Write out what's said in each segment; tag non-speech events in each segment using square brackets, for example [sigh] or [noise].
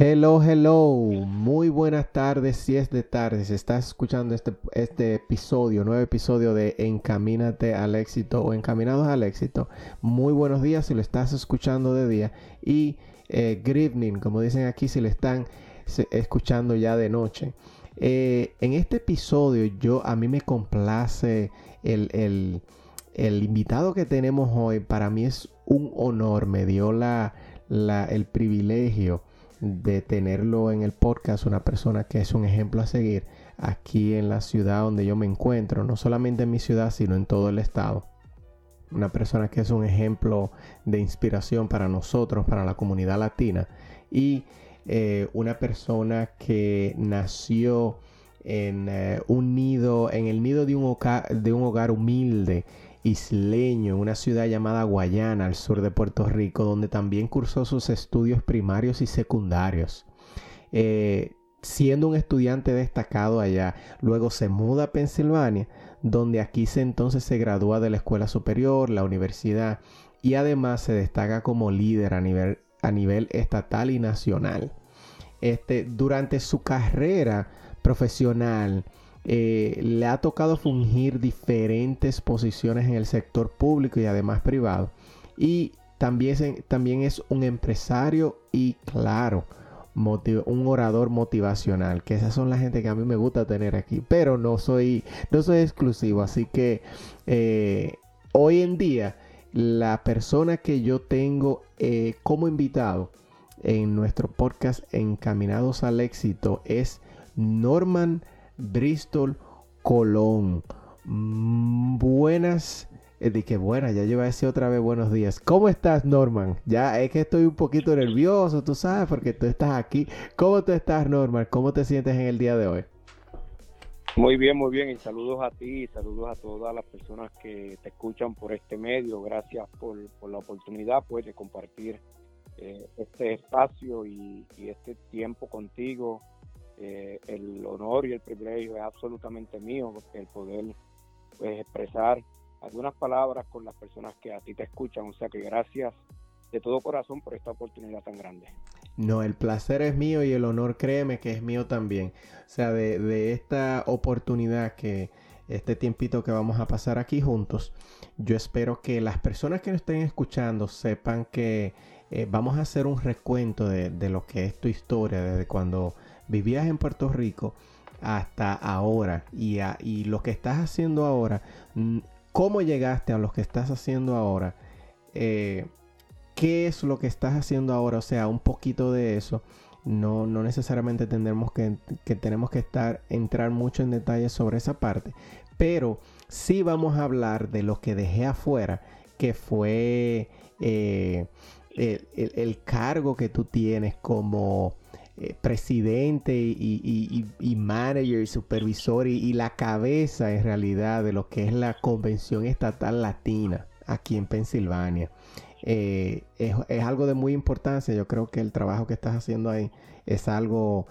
Hello, hello, muy buenas tardes, si es de tarde, si estás escuchando este, este episodio, nuevo episodio de Encamínate al éxito o Encaminados al éxito, muy buenos días si lo estás escuchando de día y eh, evening, como dicen aquí, si lo están escuchando ya de noche. Eh, en este episodio yo, a mí me complace el, el, invitado que tenemos hoy, para mí es un honor, me dio la, el privilegio de tenerlo en el podcast, una persona que es un ejemplo a seguir aquí en la ciudad donde yo me encuentro, no solamente en mi ciudad, sino en todo el estado. Una persona que es un ejemplo de inspiración para nosotros, para la comunidad latina. Y eh, una persona que nació en eh, un nido, en el nido de un, hogar humilde isleño en una ciudad llamada Guayana, al sur de Puerto Rico, donde también cursó sus estudios primarios y secundarios. Eh, siendo un estudiante destacado allá, luego se muda a Pensilvania, donde aquí se entonces se gradúa de la escuela superior, la universidad, y además se destaca como líder a nivel, a nivel estatal y nacional. Este, durante su carrera profesional, eh, le ha tocado fungir diferentes posiciones en el sector público y además privado. Y también, también es un empresario y claro, un orador motivacional, que esas son la gente que a mí me gusta tener aquí, pero no soy, no soy exclusivo, así que eh, hoy en día la persona que yo tengo eh, como invitado en nuestro podcast Encaminados al Éxito es Norman Bristol, Colón. Mm, buenas, eh, de que buena, ya lleva ese otra vez buenos días. ¿Cómo estás, Norman? Ya es que estoy un poquito nervioso, tú sabes, porque tú estás aquí. ¿Cómo tú estás, Norman? ¿Cómo te sientes en el día de hoy? Muy bien, muy bien. Y saludos a ti, saludos a todas las personas que te escuchan por este medio. Gracias por, la oportunidad pues, de compartir eh, este espacio y este tiempo contigo eh, el honor y el privilegio es absolutamente mío, el poder pues, expresar algunas palabras con las personas que a ti te escuchan. O sea que gracias de todo corazón por esta oportunidad tan grande. No, el placer es mío y el honor, créeme que es mío también. O sea, de, esta oportunidad que este tiempito que vamos a pasar aquí juntos, yo espero que las personas que nos estén escuchando sepan que eh, vamos a hacer un recuento de, de, lo que es tu historia desde cuando vivías en Puerto Rico hasta ahora y, y lo que estás haciendo ahora, cómo llegaste a lo que estás haciendo ahora, eh, qué es lo que estás haciendo ahora, o sea, un poquito de eso. No, no necesariamente tendremos que, que tenemos que estar, entrar mucho en detalle sobre esa parte, pero sí vamos a hablar de lo que dejé afuera, que fue eh, el, cargo que tú tienes como eh, presidente y, manager y supervisor y, la cabeza en realidad de lo que es la Convención Estatal Latina aquí en Pensilvania. Eh, es, algo de muy importancia. Yo creo que el trabajo que estás haciendo ahí es algo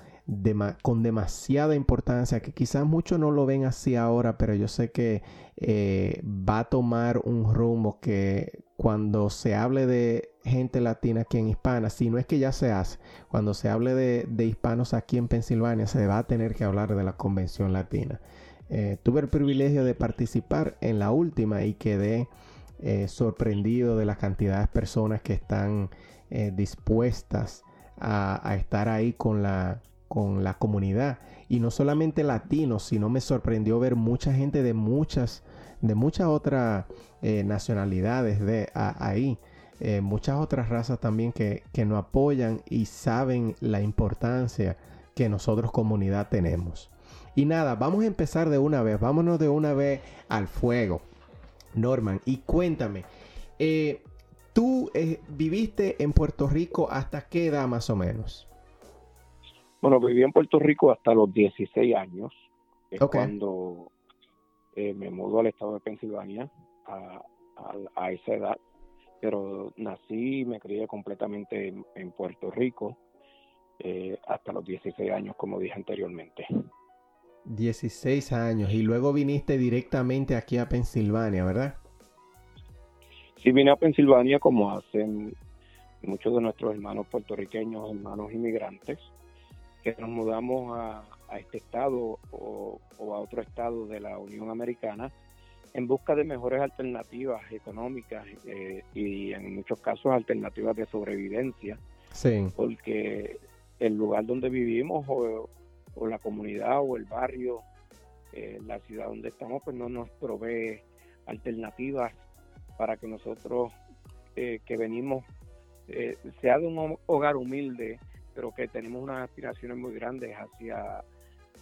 con demasiada importancia que quizás muchos no lo ven así ahora, pero yo sé que eh, va a tomar un rumbo que cuando se hable de gente latina aquí en Hispana, si no es que ya se hace, cuando se hable de, hispanos aquí en Pensilvania, se va a tener que hablar de la Convención Latina. Eh, tuve el privilegio de participar en la última y quedé eh, sorprendido de la cantidad de personas que están eh, dispuestas a, estar ahí con la, con la comunidad. Y no solamente latinos, sino me sorprendió ver mucha gente de muchas de muchas otras nacionalidades de ahí. Eh, muchas otras razas también que, que nos apoyan y saben la importancia que nosotros comunidad tenemos. Y nada, vamos a empezar de una vez, vámonos de una vez al fuego. Norman, y cuéntame, eh, ¿tú eh, viviste en Puerto Rico hasta qué edad más o menos? Bueno, viví en Puerto Rico hasta los 16 años, es cuando eh, me mudó al estado de Pensilvania a, esa edad, pero nací y me crié completamente en, Puerto Rico hasta los 16 años, como dije anteriormente. 16 años y luego viniste directamente aquí a Pensilvania, ¿verdad? Sí, vine a Pensilvania como hacen muchos de nuestros hermanos puertorriqueños, hermanos inmigrantes, que nos mudamos a, este estado o, a otro estado de la Unión Americana en busca de mejores alternativas económicas eh, y en muchos casos alternativas de sobrevivencia. Sí. Porque el lugar donde vivimos o, o la comunidad o el barrio, eh, la ciudad donde estamos, pues no nos provee alternativas para que nosotros eh, que venimos, eh, sea de un hogar humilde, pero que tenemos unas aspiraciones muy grandes hacia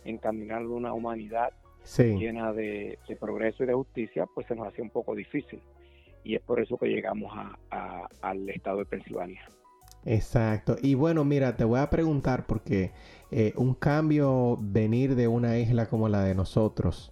encaminar una humanidad llena de, progreso y de justicia, pues se nos hace un poco difícil. Y es por eso que llegamos al estado de Pensilvania. Exacto. Y bueno, mira, te voy a preguntar porque eh, un cambio venir de una isla como la de nosotros,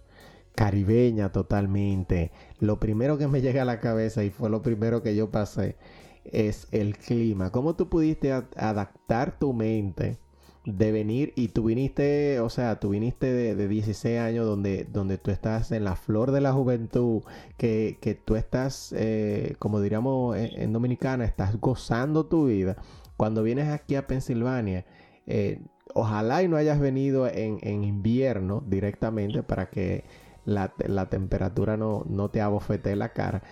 caribeña totalmente, lo primero que me llega a la cabeza y fue lo primero que yo pasé es el clima. ¿Cómo tú pudiste adaptar tu mente de venir y tú viniste, o sea, tú viniste de, 16 años donde, donde tú estás en la flor de la juventud, que, que tú estás, eh, como diríamos en, Dominicana, estás gozando tu vida. Cuando vienes aquí a Pensilvania, eh, ojalá y no hayas venido en, en invierno directamente para que la, la temperatura no, no te abofete la cara.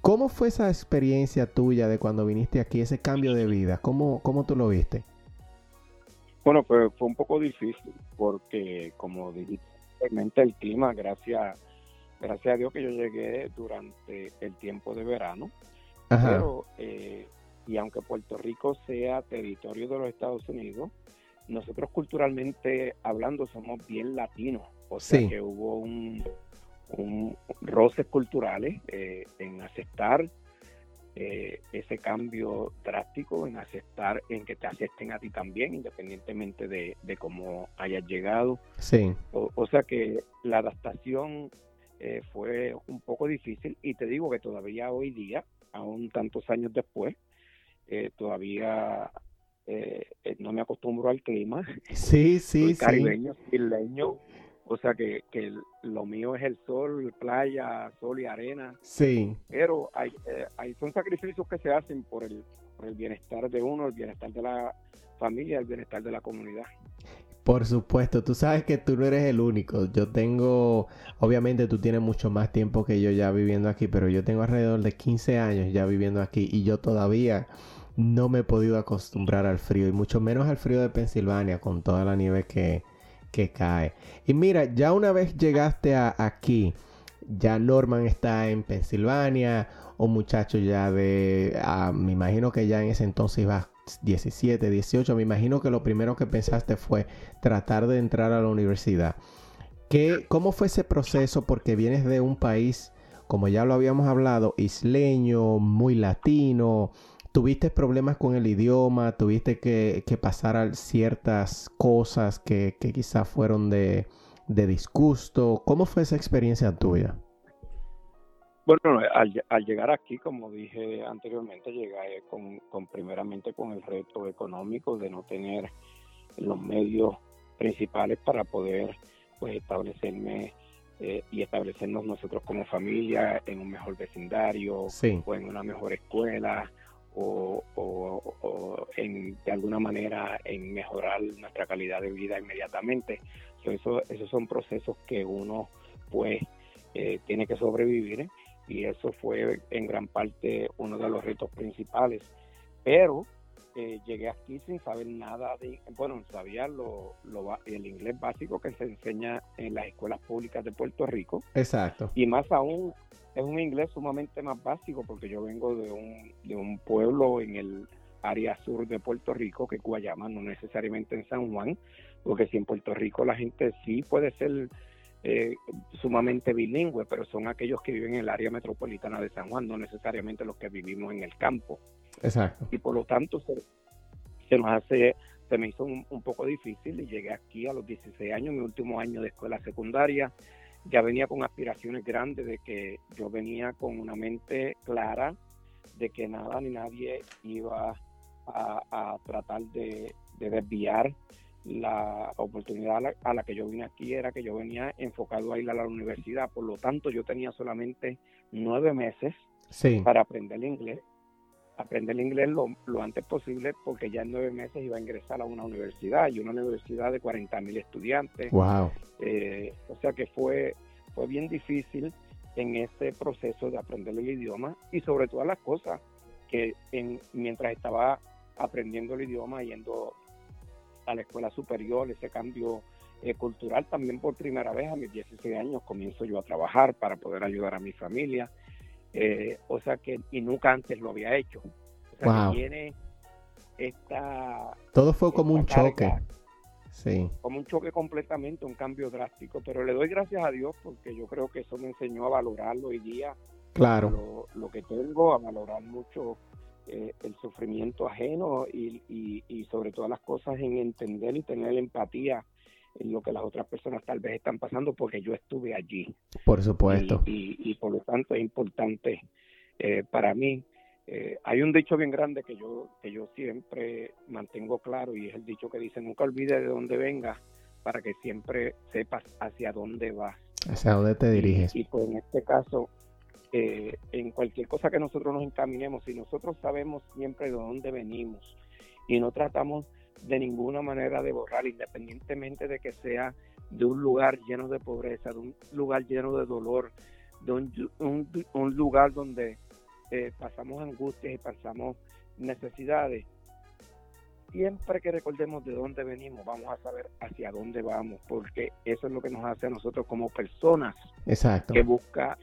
¿Cómo fue esa experiencia tuya de cuando viniste aquí, ese cambio de vida? ¿Cómo, cómo tú lo viste? Bueno, pues fue un poco difícil porque, como dijiste, el clima, gracias, gracias a Dios que yo llegué durante el tiempo de verano, pero eh, y aunque Puerto Rico sea territorio de los Estados Unidos, nosotros culturalmente hablando somos bien latinos, o sea que hubo un, un roces culturales eh, en aceptar eh, ese cambio drástico en aceptar, en que te acepten a ti también, independientemente de, cómo hayas llegado. Sí. O, sea que la adaptación eh, fue un poco difícil y te digo que todavía hoy día, aún tantos años después, eh, todavía no me acostumbro al clima. Sí, sí, [laughs] Soy caribeño, sí. O sea que, que, lo mío es el sol, playa, sol y arena. Sí. Pero hay, eh, hay son sacrificios que se hacen por el, por el bienestar de uno, el bienestar de la familia, el bienestar de la comunidad. Por supuesto, tú sabes que tú no eres el único. Yo tengo, obviamente tú tienes mucho más tiempo que yo ya viviendo aquí, pero yo tengo alrededor de 15 años ya viviendo aquí y yo todavía no me he podido acostumbrar al frío y mucho menos al frío de Pensilvania con toda la nieve que, que cae. Y mira, ya una vez llegaste a aquí, ya Norman está en Pensilvania, un muchacho ya de, ah, me imagino que ya en ese entonces iba 17, 18, me imagino que lo primero que pensaste fue tratar de entrar a la universidad. ¿Qué, ¿Cómo fue ese proceso? Porque vienes de un país, como ya lo habíamos hablado, isleño, muy latino, ¿Tuviste problemas con el idioma? ¿Tuviste que, pasar ciertas cosas que, quizás fueron de, disgusto? ¿Cómo fue esa experiencia tuya? Bueno, al, llegar aquí, como dije anteriormente, llegué con, con, primeramente con el reto económico de no tener los medios principales para poder pues establecerme eh, y establecernos nosotros como familia en un mejor vecindario o en una mejor escuela o, o, en, de alguna manera en mejorar nuestra calidad de vida inmediatamente. eso, esos son procesos que uno pues eh, tiene que sobrevivir y eso fue en gran parte uno de los retos principales. Pero eh, llegué aquí sin saber nada de, bueno, sabía lo, lo, el inglés básico que se enseña en las escuelas públicas de Puerto Rico. Exacto. Y más aún es un inglés sumamente más básico porque yo vengo de un, de un pueblo en el área sur de Puerto Rico, que es Guayama, no necesariamente en San Juan, porque si en Puerto Rico la gente sí puede ser eh, sumamente bilingüe, pero son aquellos que viven en el área metropolitana de San Juan, no necesariamente los que vivimos en el campo. Exacto. Y por lo tanto se, se nos hace, se me hizo un, poco difícil y llegué aquí a los 16 años, mi último año de escuela secundaria. Ya venía con aspiraciones grandes de que yo venía con una mente clara de que nada ni nadie iba a, tratar de, de desviar la oportunidad a la, que yo vine aquí era que yo venía enfocado a ir a la universidad, por lo tanto yo tenía solamente nueve meses para aprender inglés, aprender el inglés lo, antes posible porque ya en nueve meses iba a ingresar a una universidad y una universidad de 40 mil estudiantes. Wow. Eh, o sea que fue, fue bien difícil en ese proceso de aprender el idioma y sobre todas las cosas que en, mientras estaba aprendiendo el idioma, yendo a la escuela superior, ese cambio eh, cultural también por primera vez a mis 16 años comienzo yo a trabajar para poder ayudar a mi familia. Eh, o sea que, y nunca antes lo había hecho. O sea que tiene esta... Todo fue como un choque. Sí. Como un choque completamente, un cambio drástico. Pero le doy gracias a Dios porque yo creo que eso me enseñó a valorarlo hoy día. Claro. Lo, lo que tengo, a valorar mucho eh, el sufrimiento ajeno y, y, sobre todas las cosas en entender y tener empatía lo que las otras personas tal vez están pasando porque yo estuve allí. Por supuesto. Y, y, por lo tanto es importante eh, para mí. Eh, hay un dicho bien grande que yo, que yo siempre mantengo claro y es el dicho que dice nunca olvides de dónde vengas para que siempre sepas hacia dónde vas. Hacia dónde te diriges. Y, pues en este caso eh, en cualquier cosa que nosotros nos encaminemos, si nosotros sabemos siempre de dónde venimos y no tratamos de ninguna manera de borrar, independientemente de que sea de un lugar lleno de pobreza, de un lugar lleno de dolor, de un, lugar donde eh, pasamos angustias y pasamos necesidades, siempre que recordemos de dónde venimos, vamos a saber hacia dónde vamos, porque eso es lo que nos hace a nosotros como personas Exacto. que busca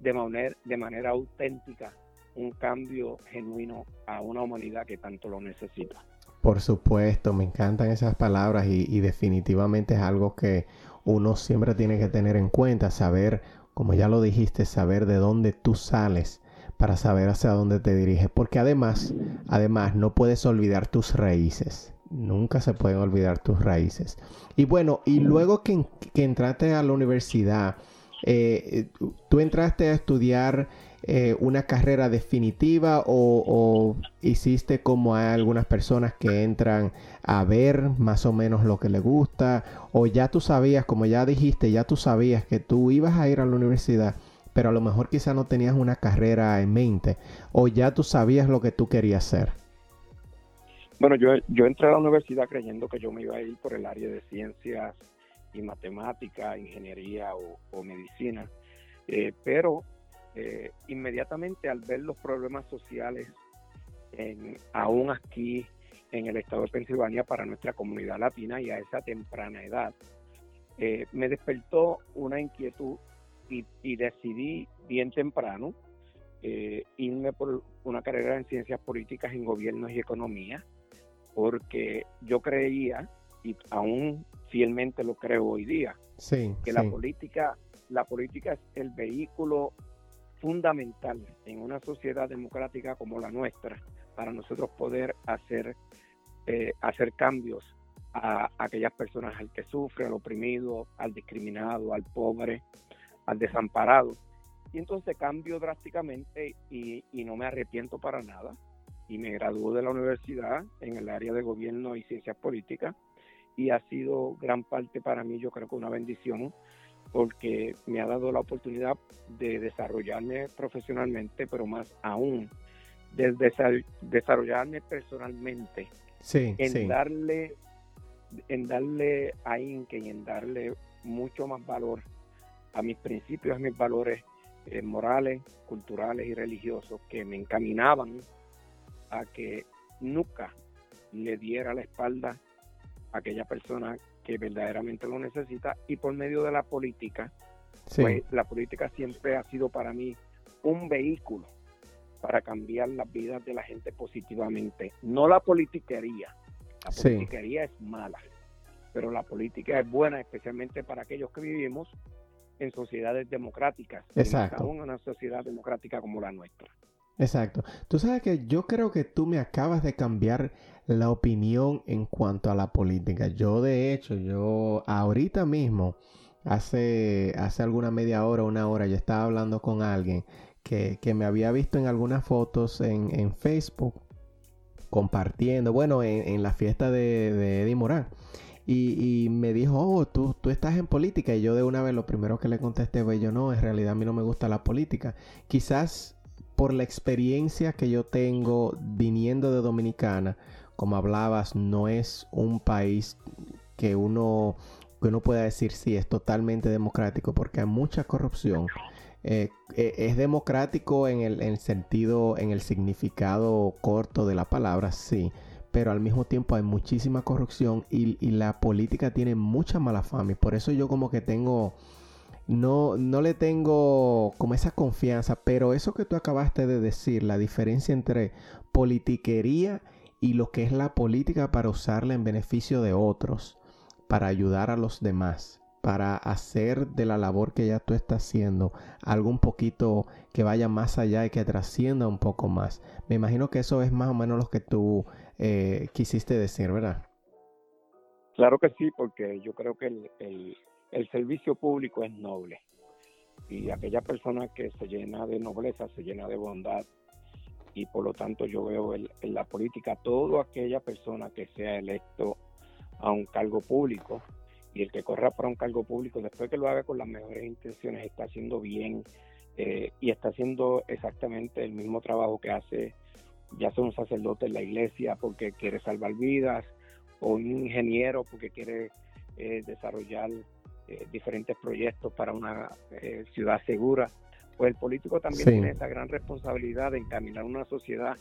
de manera, de manera auténtica un cambio genuino a una humanidad que tanto lo necesita. Por supuesto, me encantan esas palabras y, definitivamente es algo que uno siempre tiene que tener en cuenta, saber, como ya lo dijiste, saber de dónde tú sales para saber hacia dónde te diriges, porque además, además no puedes olvidar tus raíces. Nunca se pueden olvidar tus raíces. Y bueno, y luego que, entraste a la universidad, eh, ¿tú entraste a estudiar eh, una carrera definitiva o, hiciste como hay algunas personas que entran a ver más o menos lo que le gusta o ya tú sabías, como ya dijiste, ya tú sabías que tú ibas a ir a la universidad, pero a lo mejor quizá no tenías una carrera en mente o ya tú sabías lo que tú querías hacer? Bueno, yo, yo entré a la universidad creyendo que yo me iba a ir por el área de ciencias y matemática, ingeniería o, medicina, eh, pero eh, inmediatamente al ver los problemas sociales en, aún aquí en el estado de Pensilvania para nuestra comunidad latina y a esa temprana edad, eh, me despertó una inquietud y, y decidí bien temprano irme por una carrera en ciencias políticas en gobiernos y economía, porque yo creía, y aún fielmente lo creo hoy día. que la política, la política es el vehículo fundamental en una sociedad democrática como la nuestra para nosotros poder hacer eh, hacer cambios a, aquellas personas al que sufre, al oprimido, al discriminado, al pobre, al desamparado. Y entonces cambio drásticamente y, y no me arrepiento para nada. Y me graduó de la universidad en el área de gobierno y ciencias políticas y ha sido gran parte para mí, yo creo que una bendición, porque me ha dado la oportunidad de desarrollarme profesionalmente, pero más aún, de desarrollarme personalmente, en darle en darle a Inque y en darle mucho más valor a mis principios, a mis valores eh, morales, culturales y religiosos que me encaminaban a que nunca le diera la espalda aquella persona que verdaderamente lo necesita y por medio de la política, pues la política siempre ha sido para mí un vehículo para cambiar las vidas de la gente positivamente, no la politiquería. La politiquería es mala. pero la política es buena especialmente para aquellos que vivimos en sociedades democráticas, Exacto. aún en una sociedad democrática como la nuestra. Exacto. Tú sabes que yo creo que tú me acabas de cambiar la opinión en cuanto a la política. Yo de hecho, yo ahorita mismo, hace, hace alguna media hora, una hora, yo estaba hablando con alguien que, que me había visto en algunas fotos en, en Facebook compartiendo, bueno, en, en la fiesta de, de Eddie Morán. Y, y, me dijo, oh, tú, tú estás en política. Y yo de una vez lo primero que le contesté fue, yo no, en realidad a mí no me gusta la política. Quizás por la experiencia que yo tengo viniendo de Dominicana, como hablabas, no es un país que uno, que uno pueda decir, sí, es totalmente democrático, porque hay mucha corrupción. Eh, eh, es democrático en el, en el sentido, en el significado corto de la palabra, sí pero al mismo tiempo hay muchísima corrupción y, y, la política tiene mucha mala fama y por eso yo como que tengo, no, no le tengo como esa confianza, pero eso que tú acabaste de decir, la diferencia entre politiquería y lo que es la política para usarla en beneficio de otros, para ayudar a los demás, para hacer de la labor que ya tú estás haciendo algo un poquito que vaya más allá y que trascienda un poco más. Me imagino que eso es más o menos lo que tú eh, quisiste decir, ¿verdad? Claro que sí, porque yo creo que el, el, el, servicio público es noble y aquella persona que se llena de nobleza, se llena de bondad y por lo tanto yo veo en la política todo aquella persona que sea electo a un cargo público y el que corra para un cargo público después que lo haga con las mejores intenciones está haciendo bien eh, y está haciendo exactamente el mismo trabajo que hace ya sea un sacerdote en la iglesia porque quiere salvar vidas, o un ingeniero porque quiere eh, desarrollar eh, diferentes proyectos para una ciudad segura, pues el político también sí. tiene esa gran responsabilidad de encaminar una sociedad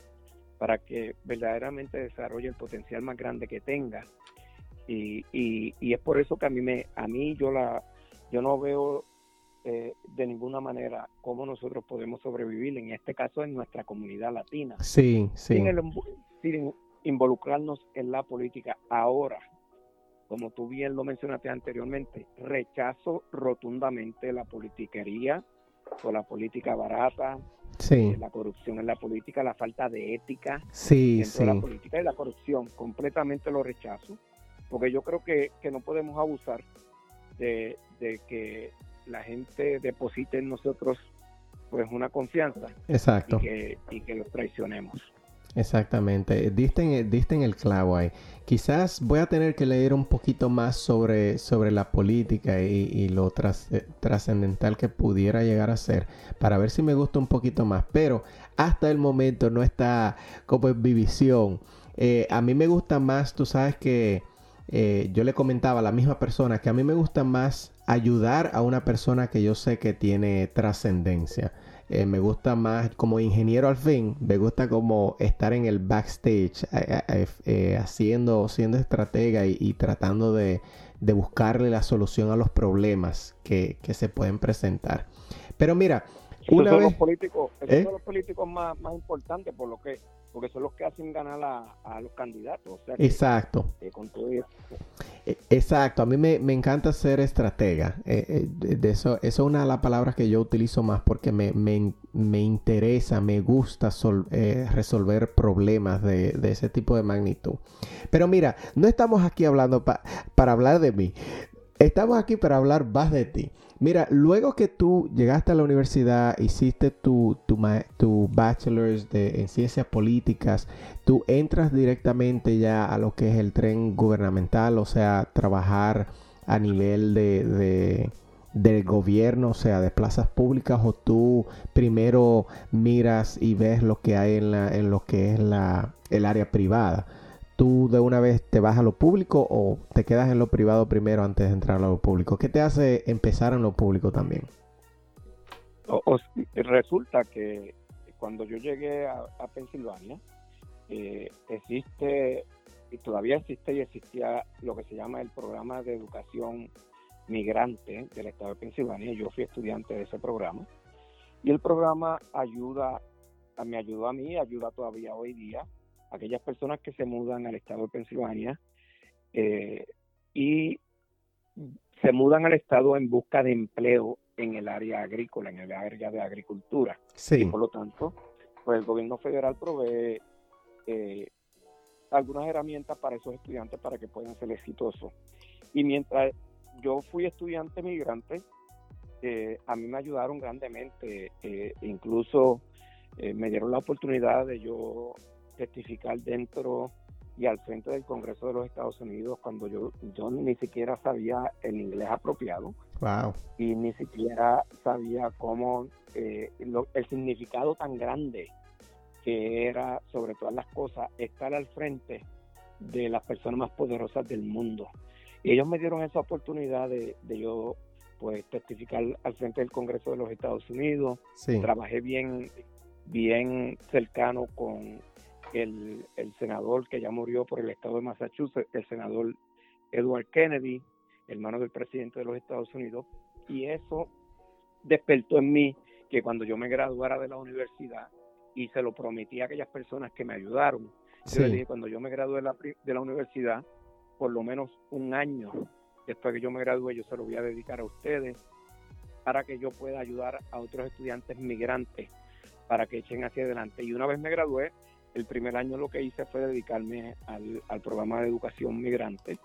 para que verdaderamente desarrolle el potencial más grande que tenga. Y, y, y es por eso que a mí, me, a mí yo, la, yo no veo eh, de ninguna manera cómo nosotros podemos sobrevivir, en este caso en nuestra comunidad latina. Sí, sí. Sin, el, sin, involucrarnos en la política ahora. Como tú bien lo mencionaste anteriormente, rechazo rotundamente la politiquería o la política barata, sí. eh, la corrupción en la política, la falta de ética sí, dentro sí. de la política y la corrupción. Completamente lo rechazo, porque yo creo que, que no podemos abusar de, de que la gente deposite en nosotros pues una confianza Exacto. Y, que, y que los traicionemos. Exactamente, diste en, el clavo ahí. Quizás voy a tener que leer un poquito más sobre, sobre la política y, lo tras, trascendental que pudiera llegar a ser para ver si me gusta un poquito más. Pero hasta el momento no está como en mi visión. Eh, a mí me gusta más, tú sabes que eh, yo le comentaba a la misma persona que a mí me gusta más ayudar a una persona que yo sé que tiene trascendencia. Eh, me gusta más como ingeniero al fin, me gusta como estar en el backstage eh, eh, haciendo, siendo estratega y, y tratando de, de, buscarle la solución a los problemas que, que se pueden presentar. Pero mira, una vez... los políticos, esos son los políticos más, más importantes por lo que porque son los que hacen ganar a, a los candidatos. O sea que, Exacto. Eh, con todo eso. Exacto, a mí me, me encanta ser estratega. Eh, eh, de eso, eso es una de las palabras que yo utilizo más porque me, me, me interesa, me gusta sol, eh, resolver problemas de, de, ese tipo de magnitud. Pero mira, no estamos aquí hablando pa, para hablar de mí. Estamos aquí para hablar más de ti. Mira, luego que tú llegaste a la universidad, hiciste tu, tu, bachelor's de, en ciencias políticas, tú entras directamente ya a lo que es el tren gubernamental, o sea, trabajar a nivel de, de del gobierno, o sea, de plazas públicas, o tú primero miras y ves lo que hay en, la, en lo que es la, el área privada tú de una vez te vas a lo público o te quedas en lo privado primero antes de entrar a lo público? ¿Qué te hace empezar en lo público también? Resulta que cuando yo llegué a, a Pensilvania, eh, existe, y todavía existe y existía lo que se llama el programa de educación migrante del estado de Pensilvania. Yo fui estudiante de ese programa. Y el programa ayuda, me ayudó a mí, ayuda todavía hoy día aquellas personas que se mudan al estado de Pensilvania, eh, y se mudan al estado en busca de empleo en el área agrícola, en el área de agricultura. Sí. Y por lo tanto, pues el gobierno federal provee eh, algunas herramientas para esos estudiantes para que puedan ser exitosos. Y mientras yo fui estudiante migrante, eh, a mí me ayudaron grandemente, eh, incluso me dieron la oportunidad de yo testificar dentro y al frente del Congreso de los Estados Unidos cuando yo, yo ni siquiera sabía el inglés apropiado. Wow. Y ni siquiera sabía cómo eh, el significado tan grande que era, sobre todas las cosas, estar al frente de las personas más poderosas del mundo. Y ellos me dieron esa oportunidad de, de yo pues testificar al frente del Congreso de los Estados Unidos. Sí. Trabajé bien, bien cercano con el, senador que ya murió por el estado de Massachusetts, el senador Edward Kennedy, hermano del presidente de los Estados Unidos, y eso despertó en mí que cuando yo me graduara de la universidad, y se lo prometí a aquellas personas que me ayudaron, yo le dije, cuando yo me gradué de la, de la universidad, por lo menos un año después que yo me gradué, yo se lo voy a dedicar a ustedes para que yo pueda ayudar a otros estudiantes migrantes para que echen hacia adelante. Y una vez me gradué, el primer año lo que hice fue dedicarme al, programa de educación migrante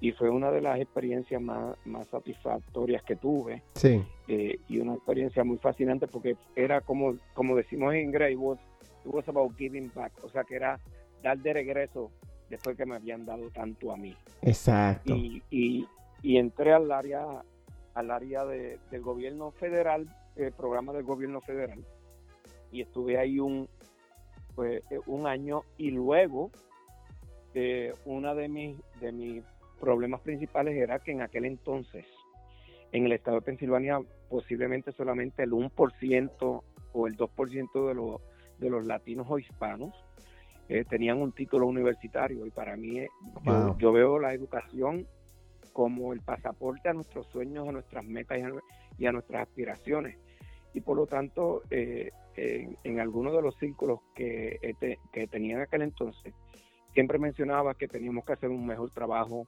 y fue una de las experiencias más, satisfactorias que tuve sí. Eh, y una experiencia muy fascinante porque era como como decimos en inglés it was, was about giving back o sea que era dar de regreso después que me habían dado tanto a mí exacto y, y, y entré al área al área de, del gobierno federal el programa del gobierno federal y estuve ahí un pues un año y luego eh, uno de mis, de mis problemas principales era que en aquel entonces en el estado de Pensilvania posiblemente solamente el 1% o el 2% de los, de los latinos o hispanos eh, tenían un título universitario y para mí eh, yo, veo la educación como el pasaporte a nuestros sueños, a nuestras metas y a, nuestras aspiraciones. Y por lo tanto, eh, en, algunos de los círculos que, este, que tenía en aquel entonces, siempre mencionaba que teníamos que hacer un mejor trabajo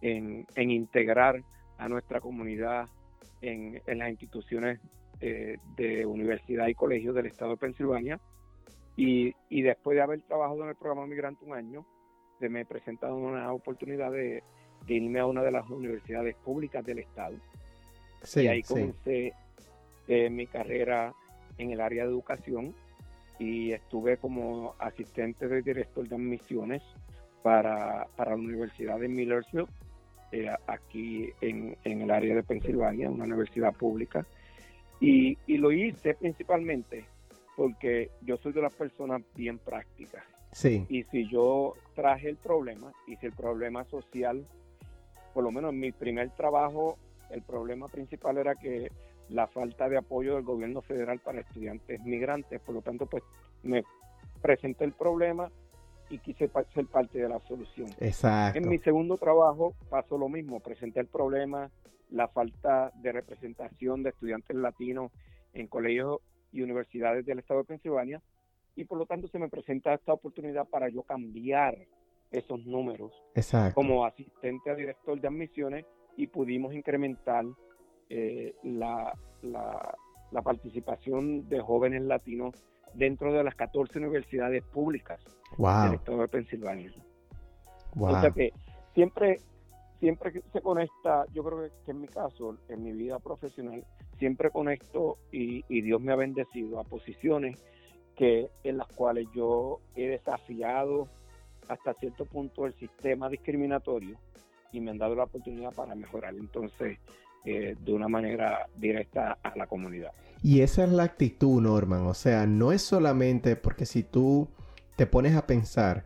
en, integrar a nuestra comunidad en, las instituciones eh, de universidad y colegios del estado de Pensilvania. Y, después de haber trabajado en el programa Migrante un año, se me presentaron una oportunidad de, irme a una de las universidades públicas del estado. y ahí comencé eh, mi carrera en el área de educación y estuve como asistente de director de admisiones para, para la Universidad de Millersville, eh, aquí en, en, el área de Pensilvania, una universidad pública. Y, y, lo hice principalmente porque yo soy de las personas bien prácticas. Sí. Y si yo traje el problema, y si el problema social, por lo menos en mi primer trabajo, el problema principal era que la falta de apoyo del gobierno federal para estudiantes migrantes. Por lo tanto, pues me presenté el problema y quise ser parte de la solución. Exacto. En mi segundo trabajo pasó lo mismo, presenté el problema, la falta de representación de estudiantes latinos en colegios y universidades del estado de Pensilvania y por lo tanto se me presenta esta oportunidad para yo cambiar esos números Exacto. como asistente a director de admisiones y pudimos incrementar eh, la, la, participación de jóvenes latinos dentro de las 14 universidades públicas del estado de Pensilvania. O sea que siempre, siempre se conecta, yo creo que, en mi caso, en mi vida profesional, siempre conecto y, y Dios me ha bendecido a posiciones que en las cuales yo he desafiado hasta cierto punto el sistema discriminatorio y me han dado la oportunidad para mejorar. Entonces, eh, de una manera directa a la comunidad. Y esa es la actitud, Norman. O sea, no es solamente porque si tú te pones a pensar,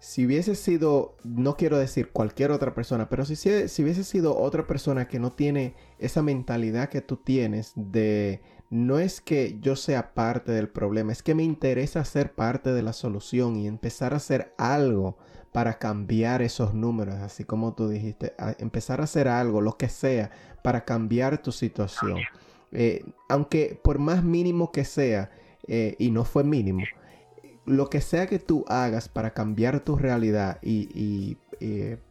si hubiese sido, no quiero decir cualquier otra persona, pero si, si hubiese sido otra persona que no tiene esa mentalidad que tú tienes de no es que yo sea parte del problema, es que me interesa ser parte de la solución y empezar a hacer algo para cambiar esos números, así como tú dijiste, empezar a hacer algo, lo que sea, para cambiar tu situación. Eh, aunque por más mínimo que sea, eh, y no fue mínimo, lo que sea que tú hagas para cambiar tu realidad y, y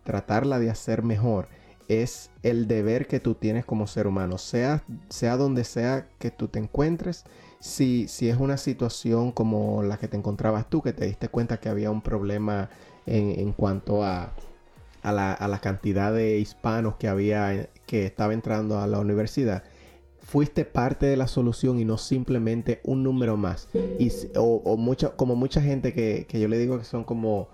tratarla de hacer mejor es el deber que tú tienes como ser humano, sea, sea donde sea que tú te encuentres, si, si es una situación como la que te encontrabas tú, que te diste cuenta que había un problema en, cuanto a, a, la, cantidad de hispanos que había, que estaba entrando a la universidad, fuiste parte de la solución y no simplemente un número más. Y, o mucha, como mucha gente que, que yo le digo que son como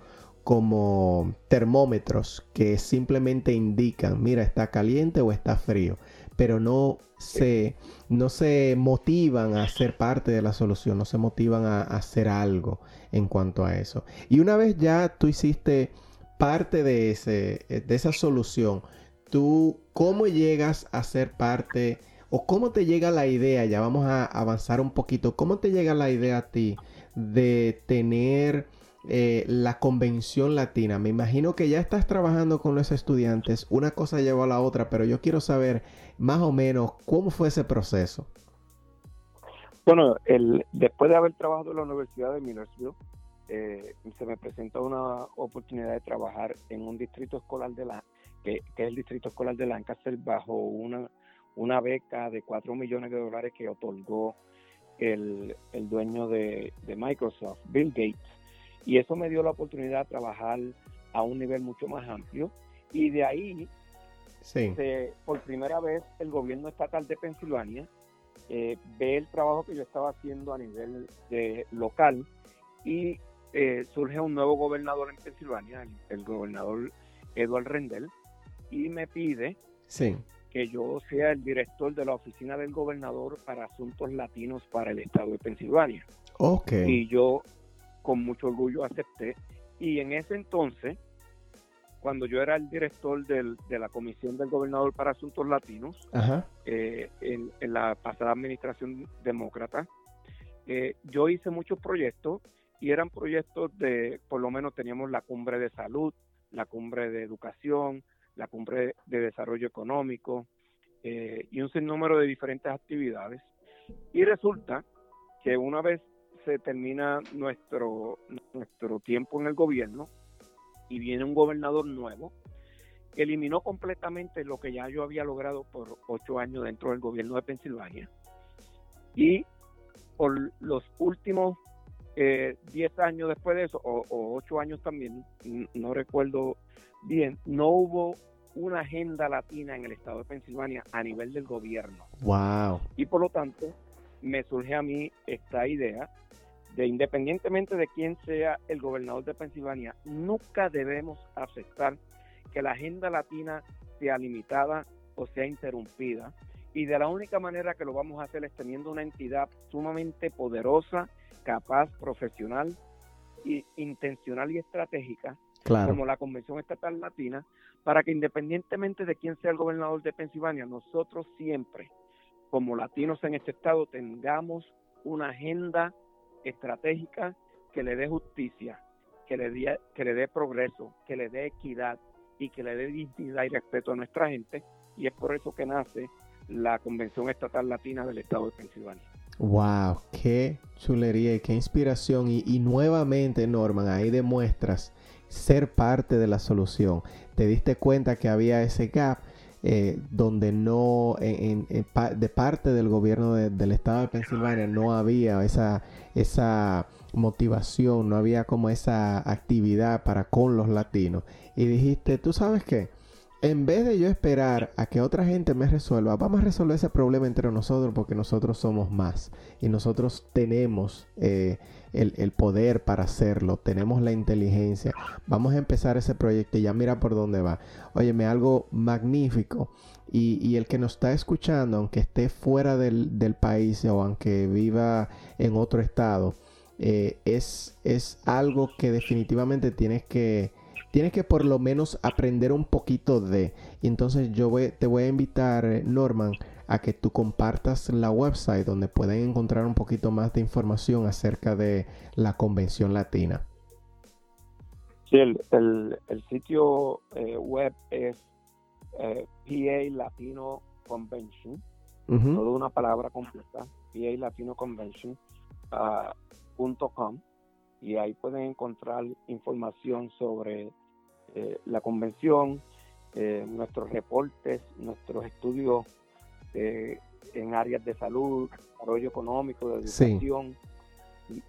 como termómetros que simplemente indican, mira, está caliente o está frío, pero no se, no se motivan a ser parte de la solución, no se motivan a, hacer algo en cuanto a eso. Y una vez ya tú hiciste parte de, ese, de esa solución, tú, ¿cómo llegas a ser parte o cómo te llega la idea? Ya vamos a avanzar un poquito. ¿Cómo te llega la idea a ti de tener eh, la convención latina. Me imagino que ya estás trabajando con los estudiantes, una cosa llevó a la otra, pero yo quiero saber más o menos cómo fue ese proceso. Bueno, el, después de haber trabajado en la Universidad de Millersville, eh, se me presentó una oportunidad de trabajar en un distrito escolar de la que, es el distrito escolar de Lancaster bajo una, una beca de 4 millones de dólares que otorgó el, dueño de Microsoft, Bill Gates y eso me dio la oportunidad de trabajar a un nivel mucho más amplio. Y de ahí, por primera vez, el gobierno estatal de Pensilvania eh, ve el trabajo que yo estaba haciendo a nivel de, local y eh, surge un nuevo gobernador en Pensilvania, el, gobernador Edward Rendell, y me pide que yo sea el director de la oficina del gobernador para asuntos latinos para el estado de Pensilvania. Okay. Y yo con mucho orgullo acepté. Y en ese entonces, cuando yo era el director de la Comisión del Gobernador para Asuntos Latinos, eh, en, la pasada administración demócrata, eh, yo hice muchos proyectos y eran proyectos de, por lo menos teníamos la cumbre de salud, la cumbre de educación, la cumbre de desarrollo económico eh, y un sinnúmero de diferentes actividades. Y resulta que una vez se termina nuestro, nuestro tiempo en el gobierno y viene un gobernador nuevo, eliminó completamente lo que ya yo había logrado por ocho años dentro del gobierno de Pensilvania. Y por los últimos eh, diez años después de eso, o, ocho años también, no recuerdo bien, no hubo una agenda latina en el estado de Pensilvania a nivel del gobierno. Wow. Y por lo tanto, me surge a mí esta idea de independientemente de quién sea el gobernador de Pensilvania, nunca debemos aceptar que la agenda latina sea limitada o sea interrumpida. Y de la única manera que lo vamos a hacer es teniendo una entidad sumamente poderosa, capaz, profesional, y intencional y estratégica, como la Convención Estatal Latina, para que independientemente de quién sea el gobernador de Pensilvania, nosotros siempre, como latinos en este estado, tengamos una agenda estratégica que le dé justicia, que le dé, que le dé progreso, que le dé equidad y que le dé dignidad y respeto a nuestra gente. Y es por eso que nace la Convención Estatal Latina del Estado de Pensilvania. ¡Wow! ¡Qué chulería y qué inspiración! Y, y nuevamente, Norman, ahí demuestras ser parte de la solución. Te diste cuenta que había ese gap eh, donde no, de parte del gobierno del estado de Pensilvania no había esa, esa motivación, no había como esa actividad para con los latinos. Y dijiste, ¿tú sabes qué? en vez de yo esperar a que otra gente me resuelva, vamos a resolver ese problema entre nosotros porque nosotros somos más y nosotros tenemos eh, el, poder para hacerlo, tenemos la inteligencia. Vamos a empezar ese proyecto y ya mira por dónde va. Óyeme, algo magnífico. Y, el que nos está escuchando, aunque esté fuera del, del país o aunque viva en otro estado, eh, es, es algo que definitivamente tienes que tienes que por lo menos aprender un poquito de. Y entonces yo te voy a invitar, eh, Norman, a que tú compartas la website donde pueden encontrar un poquito más de información acerca de la convención latina. Sí, el, sitio eh, web es eh, PA Latino Convention, toda una palabra completa, PA Latino Convention. Uh, y ahí pueden encontrar información sobre eh, la convención, eh, nuestros reportes, nuestros estudios en áreas de salud, desarrollo económico, de educación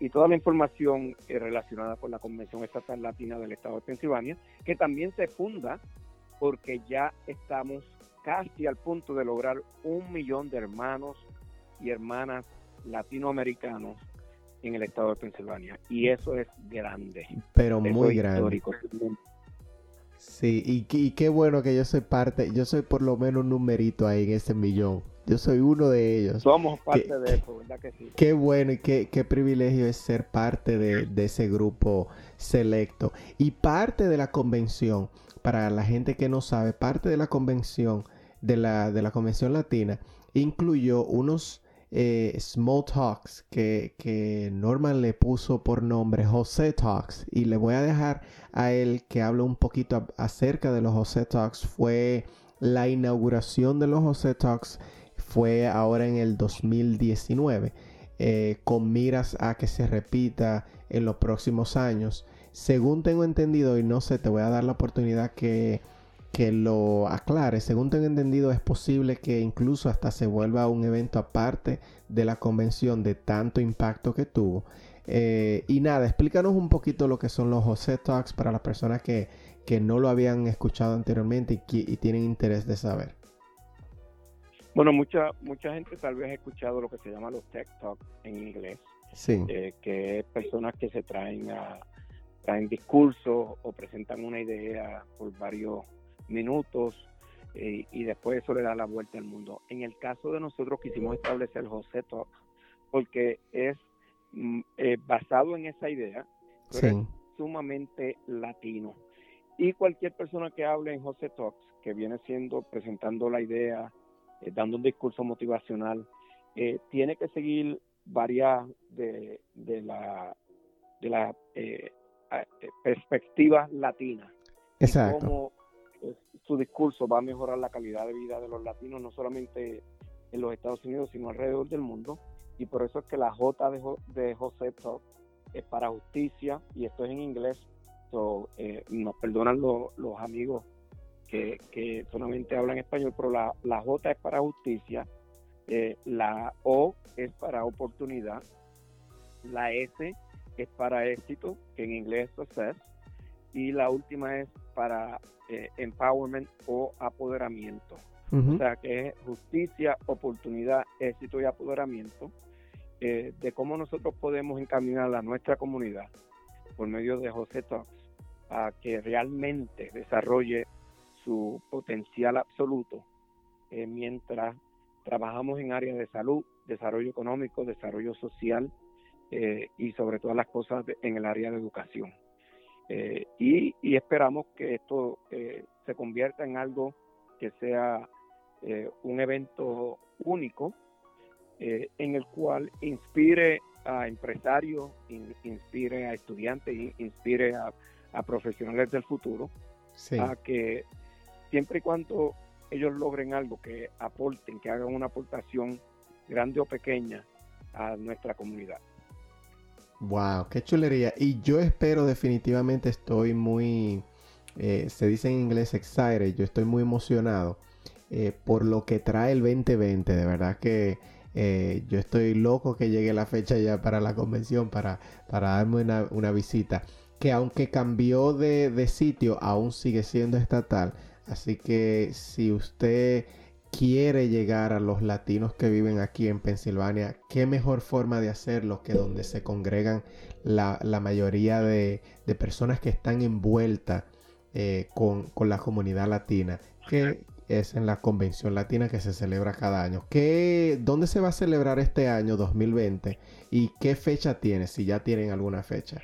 y, toda la información relacionada con la Convención Estatal Latina del Estado de Pensilvania, que también se funda porque ya estamos casi al punto de lograr un millón de hermanos y hermanas latinoamericanos en el estado de Pensilvania. Y eso es grande. Pero muy grande. Sí, y, qué bueno que yo soy parte, yo soy por lo menos un numerito ahí en ese millón. Yo soy uno de ellos. Somos parte de eso, ¿verdad que sí? Qué bueno y qué, qué privilegio es ser parte de, de, ese grupo selecto. Y parte de la convención, para la gente que no sabe, parte de la convención, de la, de la convención latina, incluyó unos eh, Small Talks que, Norman le puso por nombre José Talks y le voy a dejar a él que hable un poquito acerca de los José Talks. Fue la inauguración de los José Talks fue ahora en el 2019 eh, con miras a que se repita en los próximos años. Según tengo entendido y no sé, te voy a dar la oportunidad que que lo aclare. Según tengo entendido, es posible que incluso hasta se vuelva un evento aparte de la convención de tanto impacto que tuvo. Eh, y nada, explícanos un poquito lo que son los José Talks para las personas que, no lo habían escuchado anteriormente y, tienen interés de saber. Bueno, mucha mucha gente tal vez ha escuchado lo que se llama los Tech Talks en inglés. Sí. Eh, que es personas que se traen a traen discursos o presentan una idea por varios minutos eh, y después eso le da la vuelta al mundo. En el caso de nosotros quisimos establecer el José Talk porque es mm, eh, basado en esa idea, pero es sumamente latino. Y cualquier persona que hable en José Talks, que viene siendo presentando la idea, eh, dando un discurso motivacional, tiene que seguir varias de, de la, de la perspectiva latina. Exacto su discurso va a mejorar la calidad de vida de los latinos, no solamente en los Estados Unidos, sino alrededor del mundo. Y por eso es que la J de, de José Top es para justicia, y esto es en inglés. Eh, nos perdonan los amigos que, solamente hablan español, pero la, la J es para justicia, eh, la O es para oportunidad, la S es para éxito, que en inglés es success, y la última es para eh, empowerment o apoderamiento. O sea, que es justicia, oportunidad, éxito y apoderamiento eh, de cómo nosotros podemos encaminar a nuestra comunidad por medio de José Talks a que realmente desarrolle su potencial absoluto eh, mientras trabajamos en áreas de salud, desarrollo económico, desarrollo social y sobre todas las cosas en el área de educación. Eh, y, esperamos que esto eh, se convierta en algo que sea eh, un evento único en el cual inspire a empresarios, inspire a estudiantes, inspire a, profesionales del futuro, a que siempre y cuando ellos logren algo que aporten, que hagan una aportación grande o pequeña a nuestra comunidad. Wow, qué chulería. Y yo espero definitivamente, estoy muy, eh, se dice en inglés excited, yo estoy muy emocionado eh, por lo que trae el 2020. De verdad que eh, yo estoy loco que llegue la fecha ya para la convención, para, para darme una, visita. Que aunque cambió de, de sitio, aún sigue siendo estatal. Así que si usted quiere llegar a los latinos que viven aquí en Pensilvania, qué mejor forma de hacerlo que donde se congregan la, mayoría de, personas que están envueltas eh, con, la comunidad latina, que es en la convención latina que se celebra cada año. ¿Qué, ¿Dónde se va a celebrar este año 2020 y qué fecha tiene, si ya tienen alguna fecha?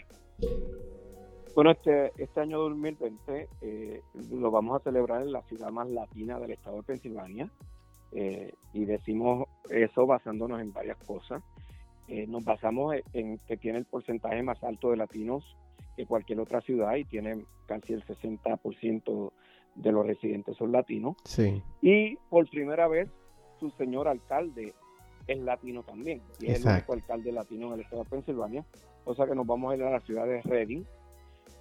Bueno, este, este año 2020 eh, lo vamos a celebrar en la ciudad más latina del estado de Pensilvania eh, y decimos eso basándonos en varias cosas. Eh, nos basamos en que tiene el porcentaje más alto de latinos que cualquier otra ciudad y tiene casi el 60% de los residentes son latinos. Sí. Y por primera vez su señor alcalde es latino también y es el único alcalde latino en el estado de Pensilvania. O sea que nos vamos a ir a la ciudad de Reading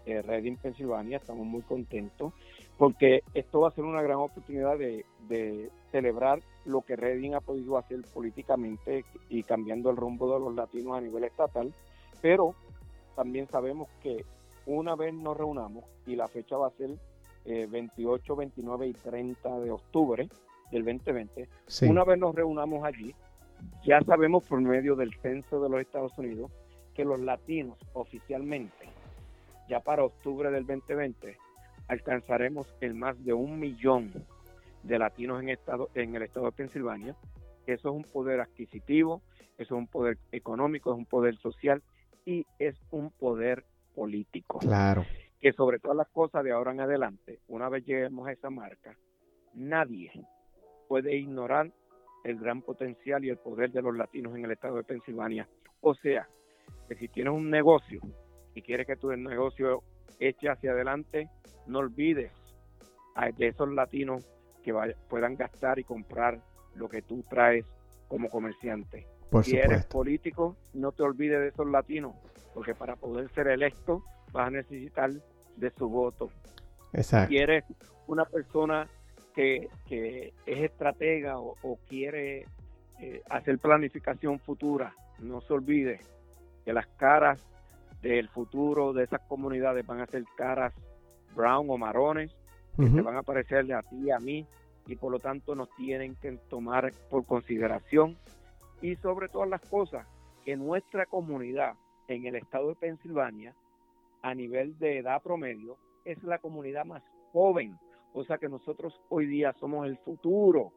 eh, Reading, Pensilvania. Estamos muy contentos porque esto va a ser una gran oportunidad de, celebrar lo que Reading ha podido hacer políticamente y cambiando el rumbo de los latinos a nivel estatal, pero también sabemos que una vez nos reunamos, y la fecha va a ser 28, eh, 29 y 30 de octubre del 2020, una vez nos reunamos allí, ya sabemos por medio del censo de los Estados Unidos que los latinos oficialmente, ya para octubre del 2020, alcanzaremos el más de un millón de latinos en, estado, en el estado de Pensilvania. Eso es un poder adquisitivo, eso es un poder económico, es un poder social y es un poder político. Claro. Que sobre todas las cosas de ahora en adelante, una vez lleguemos a esa marca, nadie puede ignorar el gran potencial y el poder de los latinos en el estado de Pensilvania. O sea, que si tienes un negocio y quieres que tu negocio eche hacia adelante, no olvides de esos latinos que puedan gastar y comprar lo que tú traes como comerciante. si eres político, no te olvides de esos latinos, porque para poder ser electo vas a necesitar de su voto. Exacto. Si eres una persona que, es estratega o, quiere eh, hacer planificación futura, no se olvide que las caras del futuro de esas comunidades van a ser caras brown o marrones, que se van a parecerle a ti y a mí, y por lo tanto nos tienen que tomar por consideración. Y sobre todas las cosas, que nuestra comunidad en el estado de Pensilvania, a nivel de edad promedio, es la comunidad más joven. O sea que nosotros hoy día somos el futuro